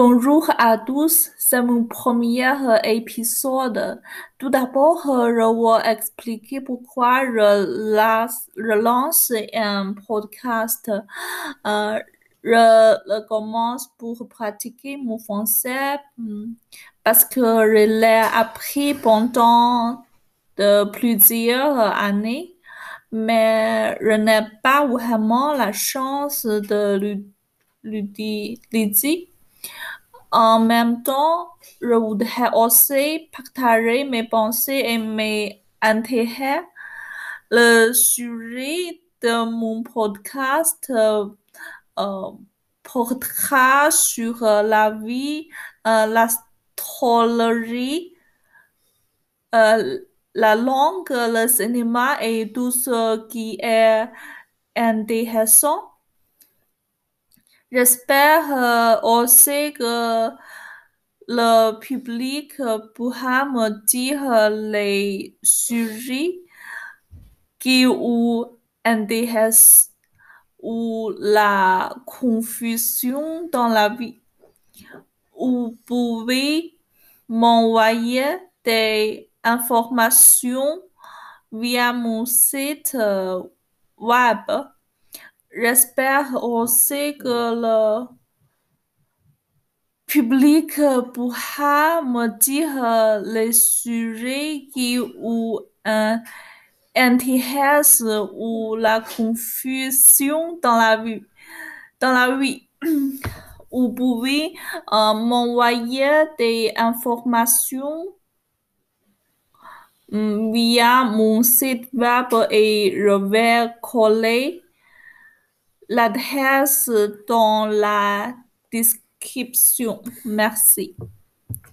Bonjour à tous, c'est mon premier euh, épisode. Tout d'abord, euh, je vais expliquer pourquoi je, lance un podcast. Euh, je, commence pour pratiquer mon français hmm, parce que je l'ai appris pendant plusieurs années, mais je n'ai pas vraiment la chance de l'utiliser. En même temps, je voudrais aussi partager mes pensées et mes intérêts. Le sujet de mon podcast euh, portera sur la vie, euh, l'astrologie, euh, la langue, le cinéma et tout ce qui est intéressant. J'espère euh, aussi que le public pourra me dire les sujets qui vous intéressent ou la confusion dans la vie. Vous pouvez m'envoyer des informations via mon site euh, web. J'espère aussi que le public pourra me dire les sujets qui vous intéressent ou la confusion dans la vie. Dans la vie. Vous pouvez euh, m'envoyer des informations mm, via mon site web et je vais coller l'adresse dans la description. Merci.